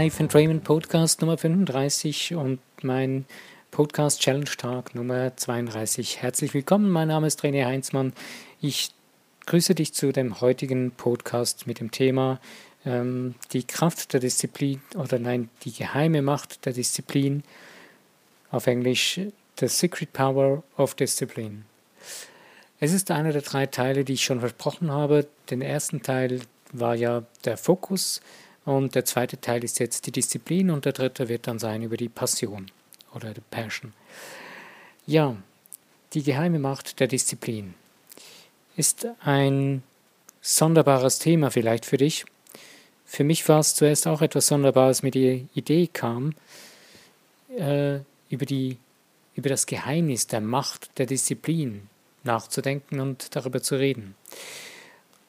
Life and Raymond Podcast Nummer 35 und mein Podcast Challenge Tag Nummer 32. Herzlich willkommen, mein Name ist René Heinzmann. Ich grüße dich zu dem heutigen Podcast mit dem Thema ähm, die Kraft der Disziplin oder nein, die geheime Macht der Disziplin. Auf Englisch The Secret Power of Discipline. Es ist einer der drei Teile, die ich schon versprochen habe. Den ersten Teil war ja der Fokus und der zweite Teil ist jetzt die Disziplin und der dritte wird dann sein über die Passion oder die Passion. Ja, die geheime Macht der Disziplin ist ein sonderbares Thema vielleicht für dich. Für mich war es zuerst auch etwas Sonderbares, mir die Idee kam, äh, über, die, über das Geheimnis der Macht der Disziplin nachzudenken und darüber zu reden.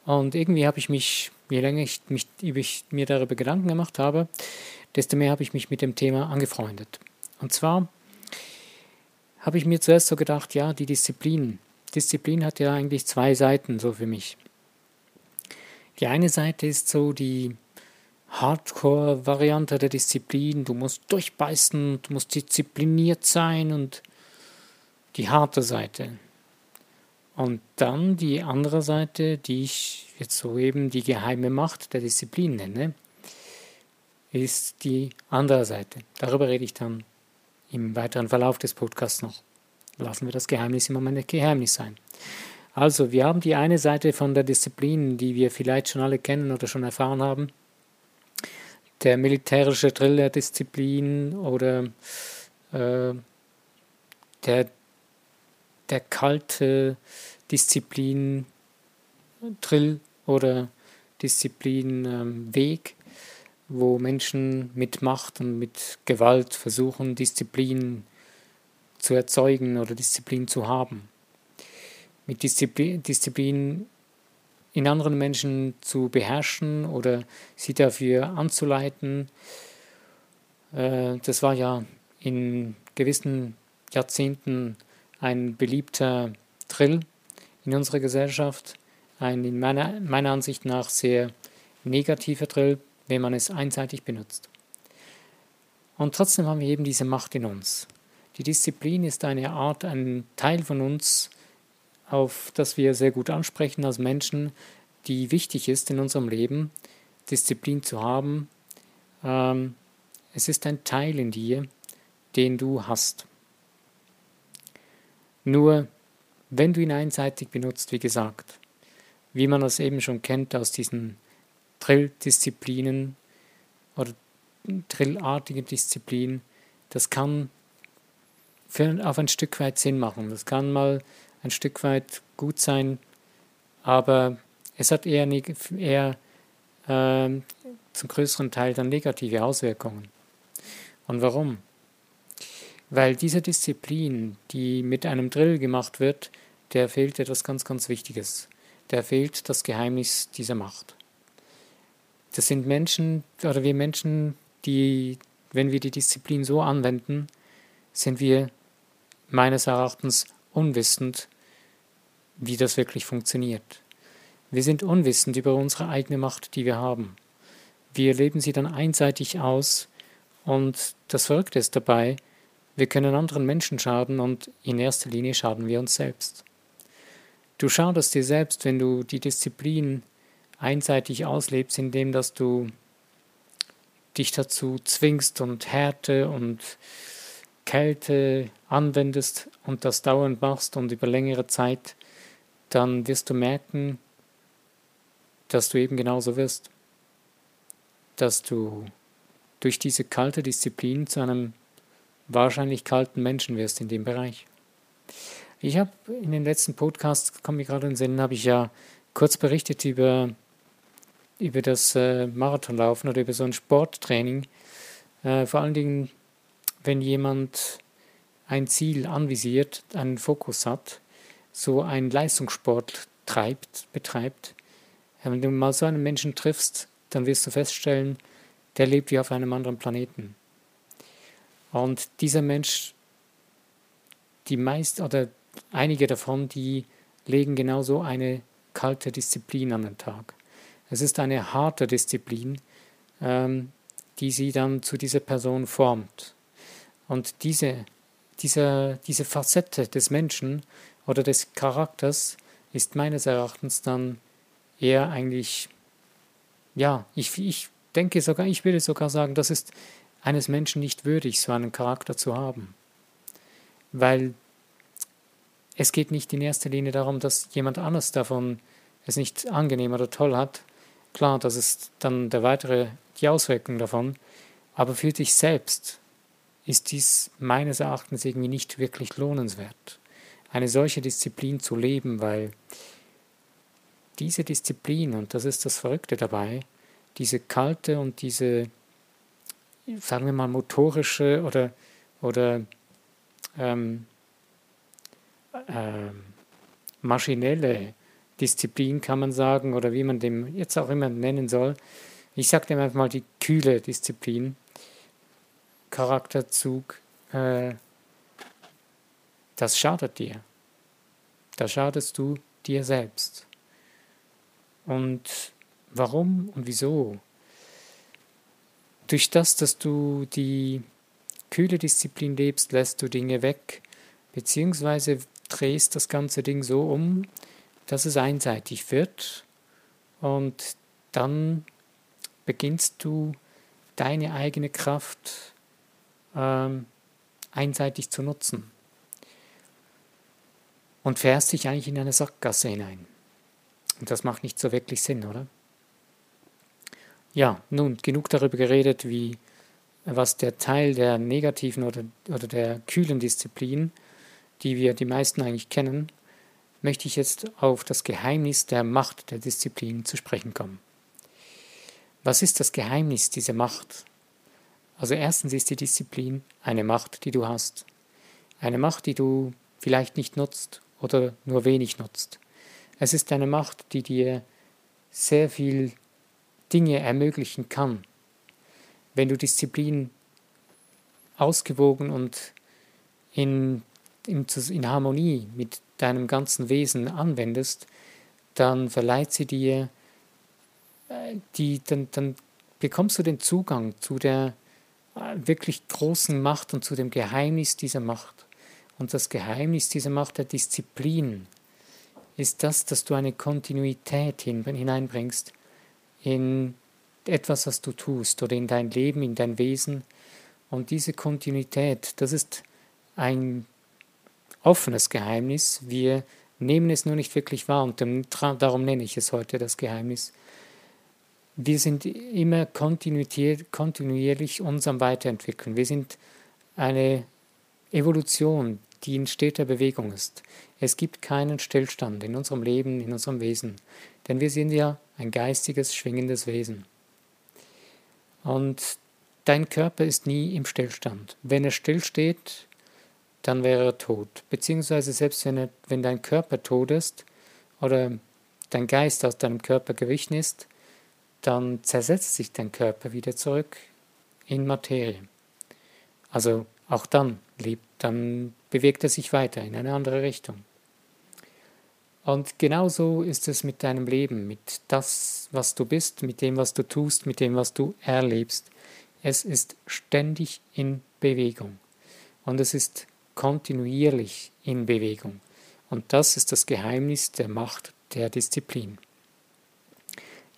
Und irgendwie habe ich mich, je länger ich, mich, ich mir darüber Gedanken gemacht habe, desto mehr habe ich mich mit dem Thema angefreundet. Und zwar habe ich mir zuerst so gedacht, ja, die Disziplin. Disziplin hat ja eigentlich zwei Seiten so für mich. Die eine Seite ist so die Hardcore-Variante der Disziplin. Du musst durchbeißen, du musst diszipliniert sein und die harte Seite. Und dann die andere Seite, die ich jetzt soeben die geheime Macht der Disziplin nenne, ist die andere Seite. Darüber rede ich dann im weiteren Verlauf des Podcasts noch. Lassen wir das Geheimnis immer mal ein Geheimnis sein. Also, wir haben die eine Seite von der Disziplin, die wir vielleicht schon alle kennen oder schon erfahren haben. Der militärische Drill der Disziplin oder äh, der der kalte Disziplin Drill oder Disziplin ähm, wo Menschen mit Macht und mit Gewalt versuchen, Disziplin zu erzeugen oder Disziplin zu haben. Mit Disziplin, Disziplin in anderen Menschen zu beherrschen oder sie dafür anzuleiten. Äh, das war ja in gewissen Jahrzehnten ein beliebter Drill in unserer Gesellschaft, ein in meiner, meiner Ansicht nach sehr negativer Drill, wenn man es einseitig benutzt. Und trotzdem haben wir eben diese Macht in uns. Die Disziplin ist eine Art, ein Teil von uns, auf das wir sehr gut ansprechen als Menschen, die wichtig ist in unserem Leben, Disziplin zu haben. Ähm, es ist ein Teil in dir, den du hast. Nur, wenn du ihn einseitig benutzt, wie gesagt, wie man das eben schon kennt aus diesen Drill-Disziplinen oder drillartigen Disziplinen, das kann für, auf ein Stück weit Sinn machen. Das kann mal ein Stück weit gut sein, aber es hat eher, eher äh, zum größeren Teil dann negative Auswirkungen. Und warum? Weil diese Disziplin, die mit einem Drill gemacht wird, der fehlt etwas ganz, ganz Wichtiges. Der fehlt das Geheimnis dieser Macht. Das sind Menschen, oder wir Menschen, die, wenn wir die Disziplin so anwenden, sind wir meines Erachtens unwissend, wie das wirklich funktioniert. Wir sind unwissend über unsere eigene Macht, die wir haben. Wir leben sie dann einseitig aus und das Verrückte ist dabei, wir können anderen Menschen schaden und in erster Linie schaden wir uns selbst. Du schadest dir selbst, wenn du die Disziplin einseitig auslebst, indem dass du dich dazu zwingst und Härte und Kälte anwendest und das dauernd machst und über längere Zeit, dann wirst du merken, dass du eben genauso wirst. Dass du durch diese kalte Disziplin zu einem wahrscheinlich kalten Menschen wirst in dem Bereich. Ich habe in den letzten Podcasts, komme ich gerade in den Sinn, habe ich ja kurz berichtet über, über das äh, Marathonlaufen oder über so ein Sporttraining. Äh, vor allen Dingen, wenn jemand ein Ziel anvisiert, einen Fokus hat, so einen Leistungssport treibt, betreibt. Äh, wenn du mal so einen Menschen triffst, dann wirst du feststellen, der lebt wie auf einem anderen Planeten. Und dieser Mensch, die meist oder einige davon, die legen genauso eine kalte Disziplin an den Tag. Es ist eine harte Disziplin, ähm, die sie dann zu dieser Person formt. Und diese, diese, diese Facette des Menschen oder des Charakters ist meines Erachtens dann eher eigentlich, ja, ich, ich denke sogar, ich würde sogar sagen, das ist eines Menschen nicht würdig, so einen Charakter zu haben. Weil es geht nicht in erster Linie darum, dass jemand anders davon es nicht angenehm oder toll hat. Klar, das ist dann der weitere, die Auswirkung davon. Aber für dich selbst ist dies meines Erachtens irgendwie nicht wirklich lohnenswert, eine solche Disziplin zu leben, weil diese Disziplin, und das ist das Verrückte dabei, diese kalte und diese, sagen wir mal, motorische oder, oder ähm, ähm, maschinelle Disziplin, kann man sagen, oder wie man dem jetzt auch immer nennen soll. Ich sage dem einfach mal die kühle Disziplin, Charakterzug, äh, das schadet dir. Da schadest du dir selbst. Und warum und wieso? Durch das, dass du die kühle Disziplin lebst, lässt du Dinge weg, beziehungsweise drehst das ganze Ding so um, dass es einseitig wird und dann beginnst du deine eigene Kraft ähm, einseitig zu nutzen und fährst dich eigentlich in eine Sackgasse hinein. Und das macht nicht so wirklich Sinn, oder? Ja, nun, genug darüber geredet, wie was der Teil der negativen oder, oder der kühlen Disziplin, die wir die meisten eigentlich kennen, möchte ich jetzt auf das Geheimnis der Macht der Disziplin zu sprechen kommen. Was ist das Geheimnis dieser Macht? Also erstens ist die Disziplin eine Macht, die du hast. Eine Macht, die du vielleicht nicht nutzt oder nur wenig nutzt. Es ist eine Macht, die dir sehr viel Dinge ermöglichen kann. Wenn du Disziplin ausgewogen und in, in, in Harmonie mit deinem ganzen Wesen anwendest, dann verleiht sie dir, äh, die, dann, dann bekommst du den Zugang zu der äh, wirklich großen Macht und zu dem Geheimnis dieser Macht. Und das Geheimnis dieser Macht der Disziplin ist das, dass du eine Kontinuität hineinbringst in etwas, was du tust oder in dein Leben, in dein Wesen. Und diese Kontinuität, das ist ein offenes Geheimnis. Wir nehmen es nur nicht wirklich wahr und darum nenne ich es heute das Geheimnis. Wir sind immer kontinuierlich uns am Weiterentwickeln. Wir sind eine Evolution, die in steter Bewegung ist. Es gibt keinen Stillstand in unserem Leben, in unserem Wesen, denn wir sind ja ein geistiges, schwingendes Wesen. Und dein Körper ist nie im Stillstand. Wenn er stillsteht, dann wäre er tot. Beziehungsweise selbst wenn, er, wenn dein Körper tot ist oder dein Geist aus deinem Körper gewichen ist, dann zersetzt sich dein Körper wieder zurück in Materie. Also auch dann lebt, dann bewegt er sich weiter in eine andere Richtung. Und genauso ist es mit deinem Leben, mit das, was du bist, mit dem, was du tust, mit dem, was du erlebst. Es ist ständig in Bewegung. Und es ist kontinuierlich in Bewegung. Und das ist das Geheimnis der Macht der Disziplin.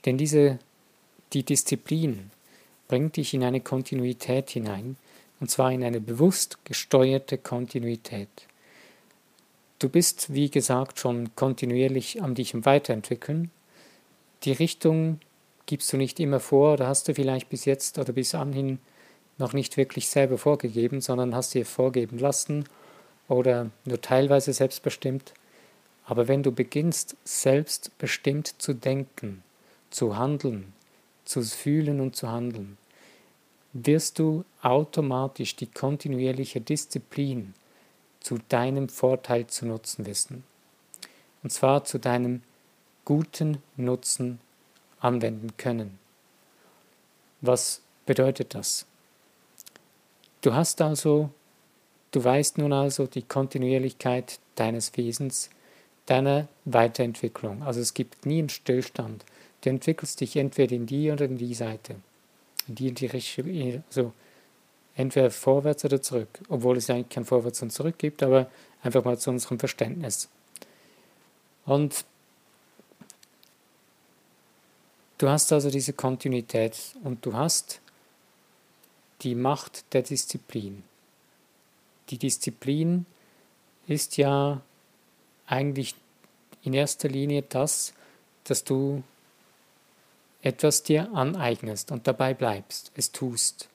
Denn diese, die Disziplin bringt dich in eine Kontinuität hinein, und zwar in eine bewusst gesteuerte Kontinuität. Du bist, wie gesagt, schon kontinuierlich am dich weiterentwickeln. Die Richtung gibst du nicht immer vor oder hast du vielleicht bis jetzt oder bis anhin noch nicht wirklich selber vorgegeben, sondern hast dir vorgeben lassen oder nur teilweise selbstbestimmt. Aber wenn du beginnst, selbstbestimmt zu denken, zu handeln, zu fühlen und zu handeln, wirst du automatisch die kontinuierliche Disziplin zu deinem Vorteil zu nutzen wissen. Und zwar zu deinem guten Nutzen anwenden können. Was bedeutet das? Du hast also, du weißt nun also die Kontinuierlichkeit deines Wesens, deiner Weiterentwicklung. Also es gibt nie einen Stillstand. Du entwickelst dich entweder in die oder in die Seite. Die die richtige, also entweder vorwärts oder zurück, obwohl es eigentlich kein Vorwärts und Zurück gibt, aber einfach mal zu unserem Verständnis. Und du hast also diese Kontinuität und du hast die Macht der Disziplin. Die Disziplin ist ja eigentlich in erster Linie das, dass du etwas dir aneignest und dabei bleibst, es tust,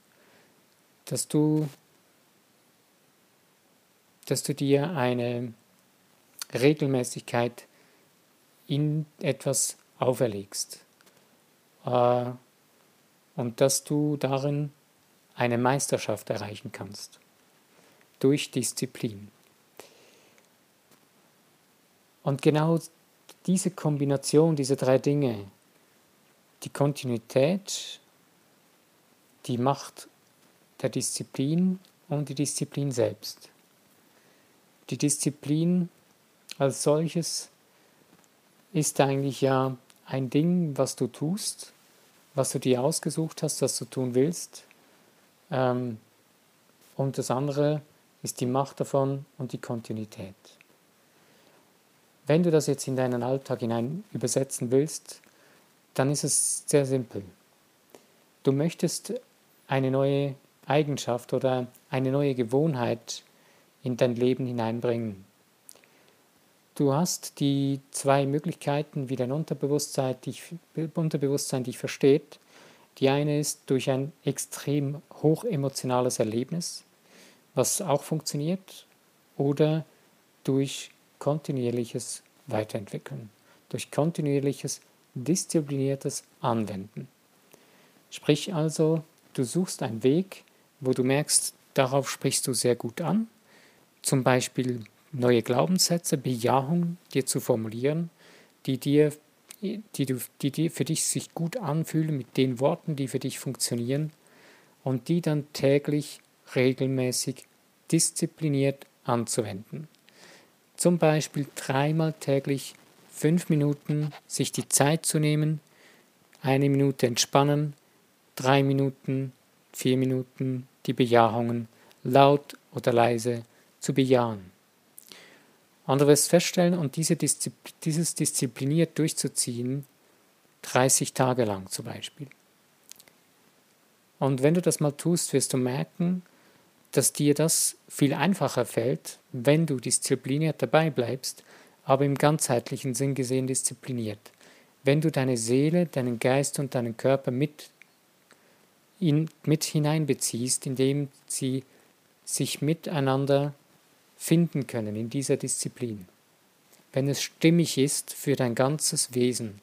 dass du, dass du dir eine Regelmäßigkeit in etwas auferlegst äh, und dass du darin eine Meisterschaft erreichen kannst durch Disziplin. Und genau diese Kombination, diese drei Dinge, die Kontinuität, die Macht der Disziplin und die Disziplin selbst. Die Disziplin als solches ist eigentlich ja ein Ding, was du tust, was du dir ausgesucht hast, was du tun willst. Ähm, und das andere ist die Macht davon und die Kontinuität. Wenn du das jetzt in deinen Alltag hinein übersetzen willst, dann ist es sehr simpel. Du möchtest eine neue Eigenschaft oder eine neue Gewohnheit in dein Leben hineinbringen. Du hast die zwei Möglichkeiten, wie dein Unterbewusstsein dich, Unterbewusstsein dich versteht. Die eine ist durch ein extrem hoch emotionales Erlebnis, was auch funktioniert, oder durch kontinuierliches Weiterentwickeln, durch kontinuierliches diszipliniertes Anwenden. Sprich also, du suchst einen Weg, wo du merkst, darauf sprichst du sehr gut an, zum Beispiel neue Glaubenssätze, Bejahungen dir zu formulieren, die dir, die, du, die dir für dich sich gut anfühlen mit den Worten, die für dich funktionieren und die dann täglich regelmäßig diszipliniert anzuwenden. Zum Beispiel dreimal täglich fünf Minuten sich die Zeit zu nehmen, eine Minute entspannen, drei Minuten, vier Minuten die Bejahungen laut oder leise zu bejahen. Andere wirst feststellen und diese Diszi dieses diszipliniert durchzuziehen, 30 Tage lang zum Beispiel. Und wenn du das mal tust, wirst du merken, dass dir das viel einfacher fällt, wenn du diszipliniert dabei bleibst, aber im ganzheitlichen Sinn gesehen diszipliniert. Wenn du deine Seele, deinen Geist und deinen Körper mit, in, mit hineinbeziehst, indem sie sich miteinander finden können in dieser Disziplin. Wenn es stimmig ist für dein ganzes Wesen,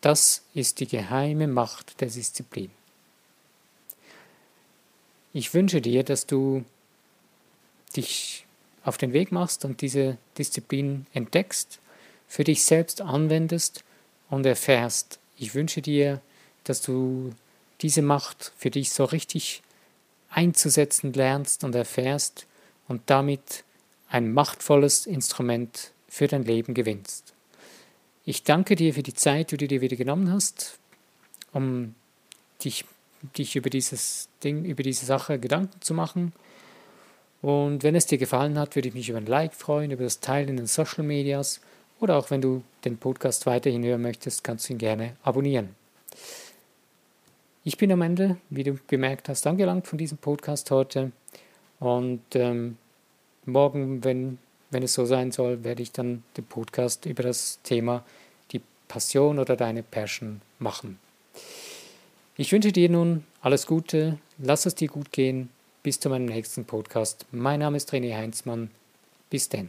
das ist die geheime Macht der Disziplin. Ich wünsche dir, dass du dich auf den Weg machst und diese Disziplin entdeckst, für dich selbst anwendest und erfährst. Ich wünsche dir, dass du diese Macht für dich so richtig einzusetzen lernst und erfährst und damit ein machtvolles Instrument für dein Leben gewinnst. Ich danke dir für die Zeit, die du dir wieder genommen hast, um dich, dich über dieses Ding, über diese Sache Gedanken zu machen und wenn es dir gefallen hat, würde ich mich über ein Like freuen, über das Teilen in den Social Medias oder auch wenn du den Podcast weiterhin hören möchtest, kannst du ihn gerne abonnieren. Ich bin am Ende, wie du bemerkt hast, angelangt von diesem Podcast heute und ähm, morgen, wenn, wenn es so sein soll, werde ich dann den Podcast über das Thema die Passion oder deine Passion machen. Ich wünsche dir nun alles Gute, lass es dir gut gehen bis zu meinem nächsten Podcast. Mein Name ist René Heinzmann. Bis denn.